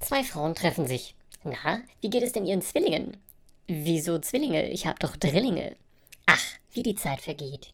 Zwei Frauen treffen sich. Na, wie geht es denn Ihren Zwillingen? Wieso Zwillinge? Ich hab doch Drillinge. Ach, wie die Zeit vergeht.